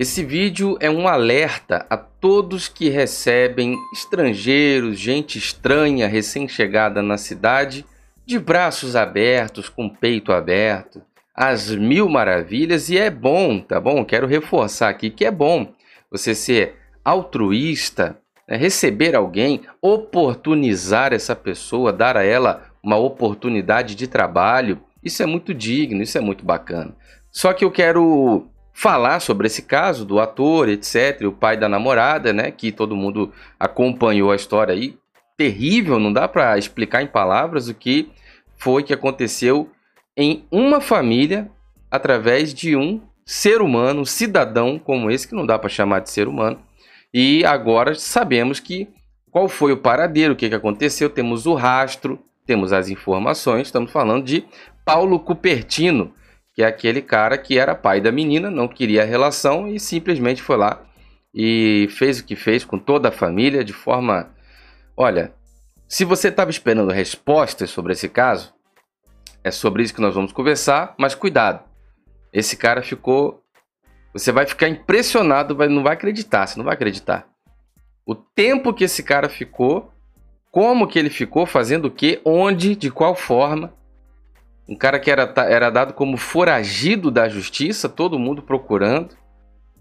Esse vídeo é um alerta a todos que recebem estrangeiros, gente estranha recém-chegada na cidade, de braços abertos, com peito aberto, às mil maravilhas, e é bom, tá bom? Quero reforçar aqui que é bom você ser altruísta, né? receber alguém, oportunizar essa pessoa, dar a ela uma oportunidade de trabalho. Isso é muito digno, isso é muito bacana. Só que eu quero falar sobre esse caso do ator, etc, o pai da namorada, né, que todo mundo acompanhou a história aí. Terrível, não dá para explicar em palavras o que foi que aconteceu em uma família através de um ser humano, um cidadão como esse que não dá para chamar de ser humano. E agora sabemos que qual foi o paradeiro, o que, que aconteceu, temos o rastro, temos as informações, estamos falando de Paulo Cupertino, que é aquele cara que era pai da menina, não queria a relação e simplesmente foi lá e fez o que fez com toda a família de forma. Olha, se você estava esperando respostas sobre esse caso, é sobre isso que nós vamos conversar, mas cuidado. Esse cara ficou. Você vai ficar impressionado, vai, não vai acreditar, você não vai acreditar. O tempo que esse cara ficou, como que ele ficou, fazendo o quê, onde, de qual forma um cara que era, era dado como foragido da justiça, todo mundo procurando.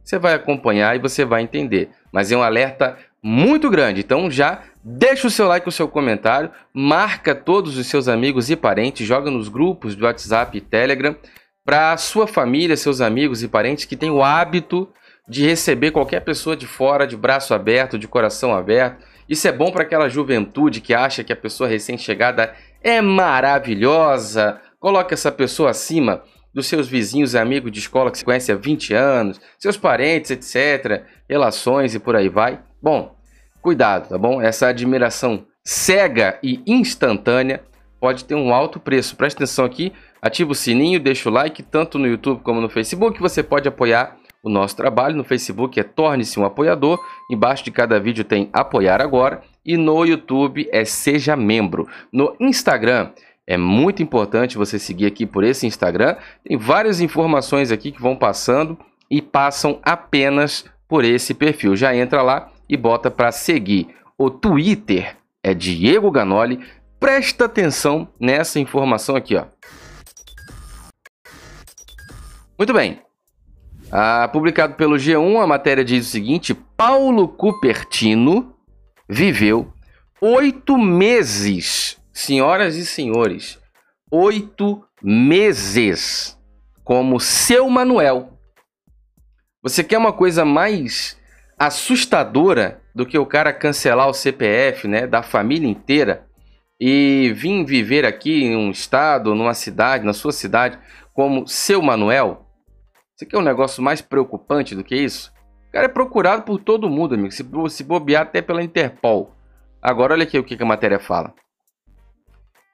Você vai acompanhar e você vai entender. Mas é um alerta muito grande. Então já deixa o seu like, o seu comentário, marca todos os seus amigos e parentes, joga nos grupos do WhatsApp e Telegram para sua família, seus amigos e parentes que têm o hábito de receber qualquer pessoa de fora de braço aberto, de coração aberto. Isso é bom para aquela juventude que acha que a pessoa recém-chegada é maravilhosa, Coloque essa pessoa acima dos seus vizinhos e amigos de escola que você conhece há 20 anos, seus parentes, etc., relações e por aí vai. Bom, cuidado, tá bom? Essa admiração cega e instantânea pode ter um alto preço. Preste atenção aqui, ativa o sininho, deixa o like, tanto no YouTube como no Facebook. Você pode apoiar o nosso trabalho. No Facebook é Torne-se um Apoiador. Embaixo de cada vídeo tem Apoiar Agora. E no YouTube é Seja Membro. No Instagram é muito importante você seguir aqui por esse Instagram. Tem várias informações aqui que vão passando e passam apenas por esse perfil. Já entra lá e bota para seguir. O Twitter é Diego Ganoli. Presta atenção nessa informação aqui, ó. Muito bem. Ah, publicado pelo G1, a matéria diz o seguinte: Paulo Cupertino viveu oito meses senhoras e senhores, oito meses como seu Manuel. Você quer uma coisa mais assustadora do que o cara cancelar o CPF, né, da família inteira e vir viver aqui em um estado, numa cidade, na sua cidade, como seu Manuel? Você quer um negócio mais preocupante do que isso? O cara é procurado por todo mundo, amigo. Se bobear até pela Interpol. Agora, olha aqui o que a matéria fala.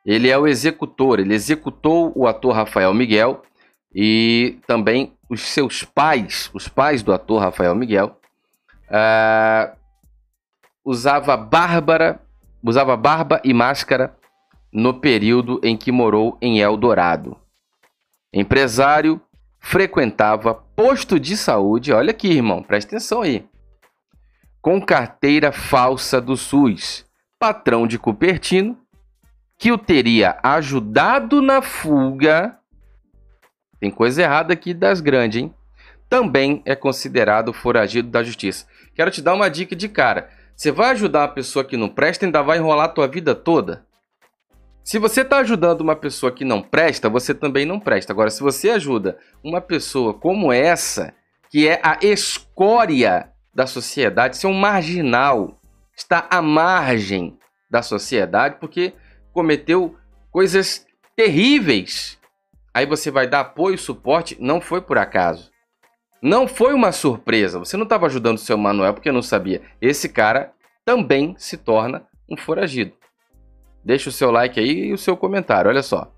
Ele é o executor, ele executou o ator Rafael Miguel e também os seus pais, os pais do ator Rafael Miguel, uh, usava bárbara, usava barba e máscara no período em que morou em Eldorado. Empresário, frequentava posto de saúde, olha aqui, irmão, presta atenção aí. Com carteira falsa do SUS, patrão de Cupertino, que o teria ajudado na fuga. Tem coisa errada aqui das grandes, hein? Também é considerado foragido da justiça. Quero te dar uma dica de cara. Você vai ajudar uma pessoa que não presta, ainda vai enrolar a tua vida toda? Se você está ajudando uma pessoa que não presta, você também não presta. Agora, se você ajuda uma pessoa como essa, que é a escória da sociedade, ser é um marginal, está à margem da sociedade, porque cometeu coisas terríveis. Aí você vai dar apoio e suporte, não foi por acaso. Não foi uma surpresa. Você não estava ajudando o seu Manuel porque não sabia. Esse cara também se torna um foragido. Deixa o seu like aí e o seu comentário, olha só.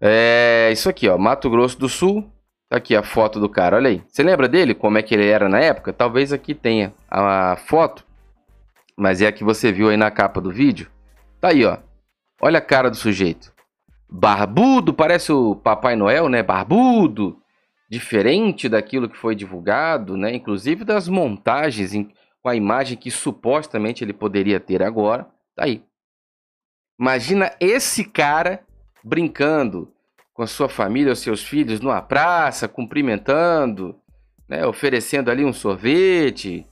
É isso aqui, ó, Mato Grosso do Sul. Tá aqui a foto do cara, olha aí. Você lembra dele? Como é que ele era na época? Talvez aqui tenha a foto, mas é a que você viu aí na capa do vídeo. Tá aí, ó. Olha a cara do sujeito. Barbudo, parece o Papai Noel, né? Barbudo. diferente daquilo que foi divulgado, né? inclusive das montagens com a imagem que supostamente ele poderia ter agora. Tá aí. Imagina esse cara brincando com a sua família, os seus filhos numa praça, cumprimentando, né, oferecendo ali um sorvete,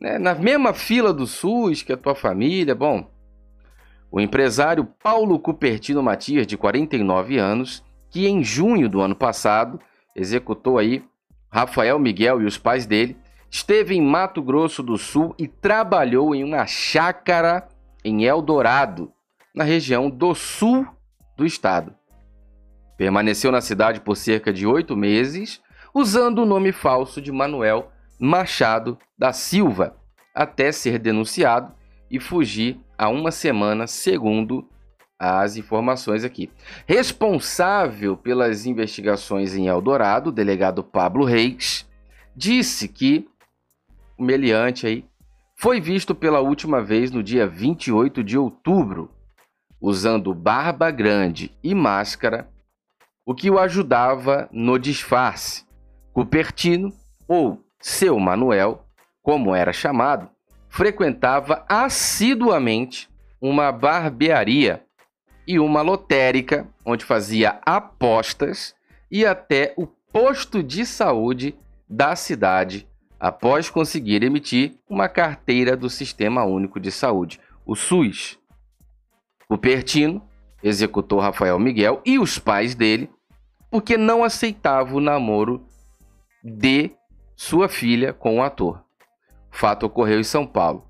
né, na mesma fila do SUS que a tua família. Bom, o empresário Paulo Cupertino Matias, de 49 anos, que em junho do ano passado executou aí Rafael Miguel e os pais dele, esteve em Mato Grosso do Sul e trabalhou em uma chácara em Eldorado, na região do sul do estado. Permaneceu na cidade por cerca de oito meses, usando o nome falso de Manuel Machado da Silva, até ser denunciado e fugir há uma semana, segundo as informações aqui. Responsável pelas investigações em Eldorado, o delegado Pablo Reis, disse que o meliante aí foi visto pela última vez no dia 28 de outubro, usando barba grande e máscara, o que o ajudava no disfarce. Cupertino, ou seu Manuel, como era chamado, frequentava assiduamente uma barbearia e uma lotérica, onde fazia apostas e até o posto de saúde da cidade, após conseguir emitir uma carteira do Sistema Único de Saúde, o SUS. O Pertino executou Rafael Miguel e os pais dele porque não aceitava o namoro de sua filha com o ator. O fato ocorreu em São Paulo.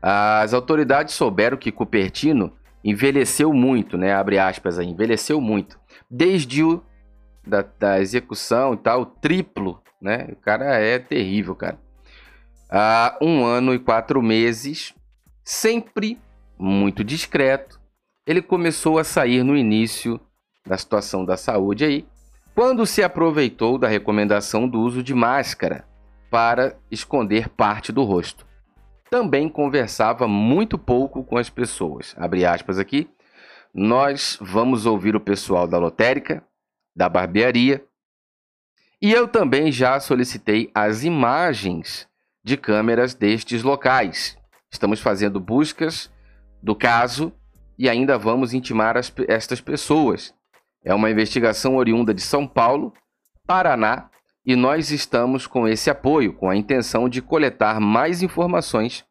As autoridades souberam que Cupertino envelheceu muito, né? Abre aspas aí, envelheceu muito. Desde o da, da execução e tal, triplo, né? O cara é terrível, cara. Há um ano e quatro meses, sempre muito discreto, ele começou a sair no início da situação da saúde aí, quando se aproveitou da recomendação do uso de máscara para esconder parte do rosto. Também conversava muito pouco com as pessoas. Abre aspas aqui. Nós vamos ouvir o pessoal da lotérica, da barbearia, e eu também já solicitei as imagens de câmeras destes locais. Estamos fazendo buscas do caso e ainda vamos intimar as, estas pessoas. É uma investigação oriunda de São Paulo, Paraná, e nós estamos com esse apoio, com a intenção de coletar mais informações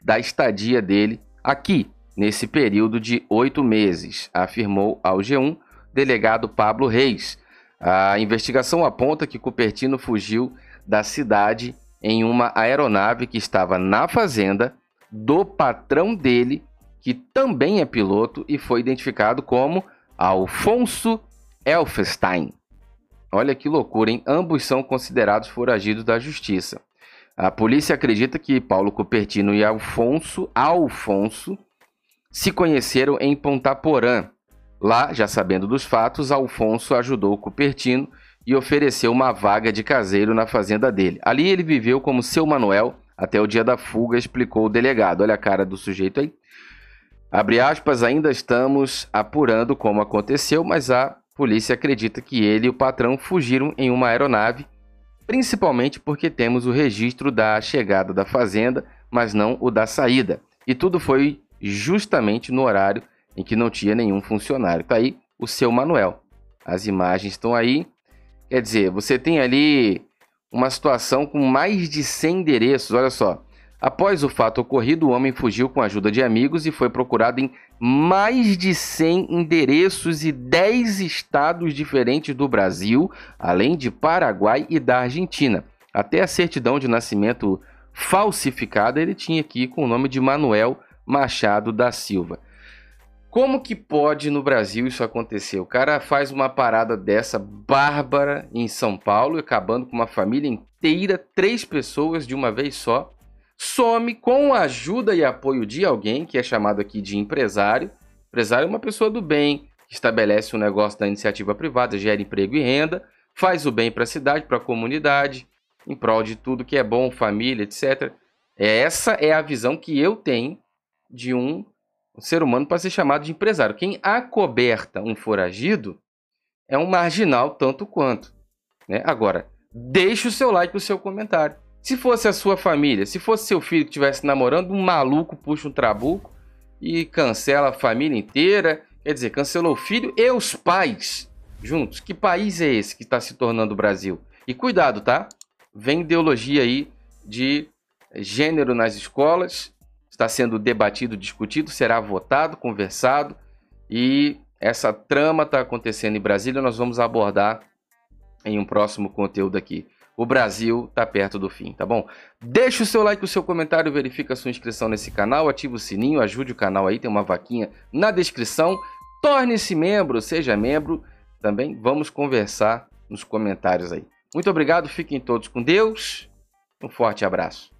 da estadia dele aqui, nesse período de oito meses, afirmou ao G1 delegado Pablo Reis. A investigação aponta que Cupertino fugiu da cidade em uma aeronave que estava na fazenda do patrão dele que também é piloto e foi identificado como Alfonso Elfenstein. Olha que loucura, hein? Ambos são considerados foragidos da justiça. A polícia acredita que Paulo Cupertino e Alfonso, Alfonso se conheceram em Ponta Porã. Lá, já sabendo dos fatos, Alfonso ajudou Cupertino e ofereceu uma vaga de caseiro na fazenda dele. Ali ele viveu como seu Manuel até o dia da fuga, explicou o delegado. Olha a cara do sujeito aí. Abre aspas, ainda estamos apurando como aconteceu, mas a polícia acredita que ele e o patrão fugiram em uma aeronave, principalmente porque temos o registro da chegada da fazenda, mas não o da saída. E tudo foi justamente no horário em que não tinha nenhum funcionário. Tá aí o seu Manuel. As imagens estão aí. Quer dizer, você tem ali uma situação com mais de 100 endereços. Olha só. Após o fato ocorrido, o homem fugiu com a ajuda de amigos e foi procurado em mais de 100 endereços e 10 estados diferentes do Brasil, além de Paraguai e da Argentina. Até a certidão de nascimento falsificada ele tinha aqui com o nome de Manuel Machado da Silva. Como que pode no Brasil isso acontecer? O cara faz uma parada dessa bárbara em São Paulo, acabando com uma família inteira, três pessoas de uma vez só some com a ajuda e apoio de alguém, que é chamado aqui de empresário. Empresário é uma pessoa do bem, que estabelece um negócio da iniciativa privada, gera emprego e renda, faz o bem para a cidade, para a comunidade, em prol de tudo que é bom, família, etc. Essa é a visão que eu tenho de um ser humano para ser chamado de empresário. Quem acoberta um foragido é um marginal tanto quanto. Né? Agora, deixe o seu like e o seu comentário. Se fosse a sua família, se fosse seu filho que estivesse namorando, um maluco puxa um trabuco e cancela a família inteira. Quer dizer, cancelou o filho e os pais juntos. Que país é esse que está se tornando o Brasil? E cuidado, tá? Vem ideologia aí de gênero nas escolas, está sendo debatido, discutido, será votado, conversado e essa trama está acontecendo em Brasília. Nós vamos abordar em um próximo conteúdo aqui. O Brasil está perto do fim, tá bom? Deixa o seu like, o seu comentário, verifica a sua inscrição nesse canal, ativa o sininho, ajude o canal aí, tem uma vaquinha na descrição. Torne-se membro, seja membro. Também vamos conversar nos comentários aí. Muito obrigado, fiquem todos com Deus. Um forte abraço.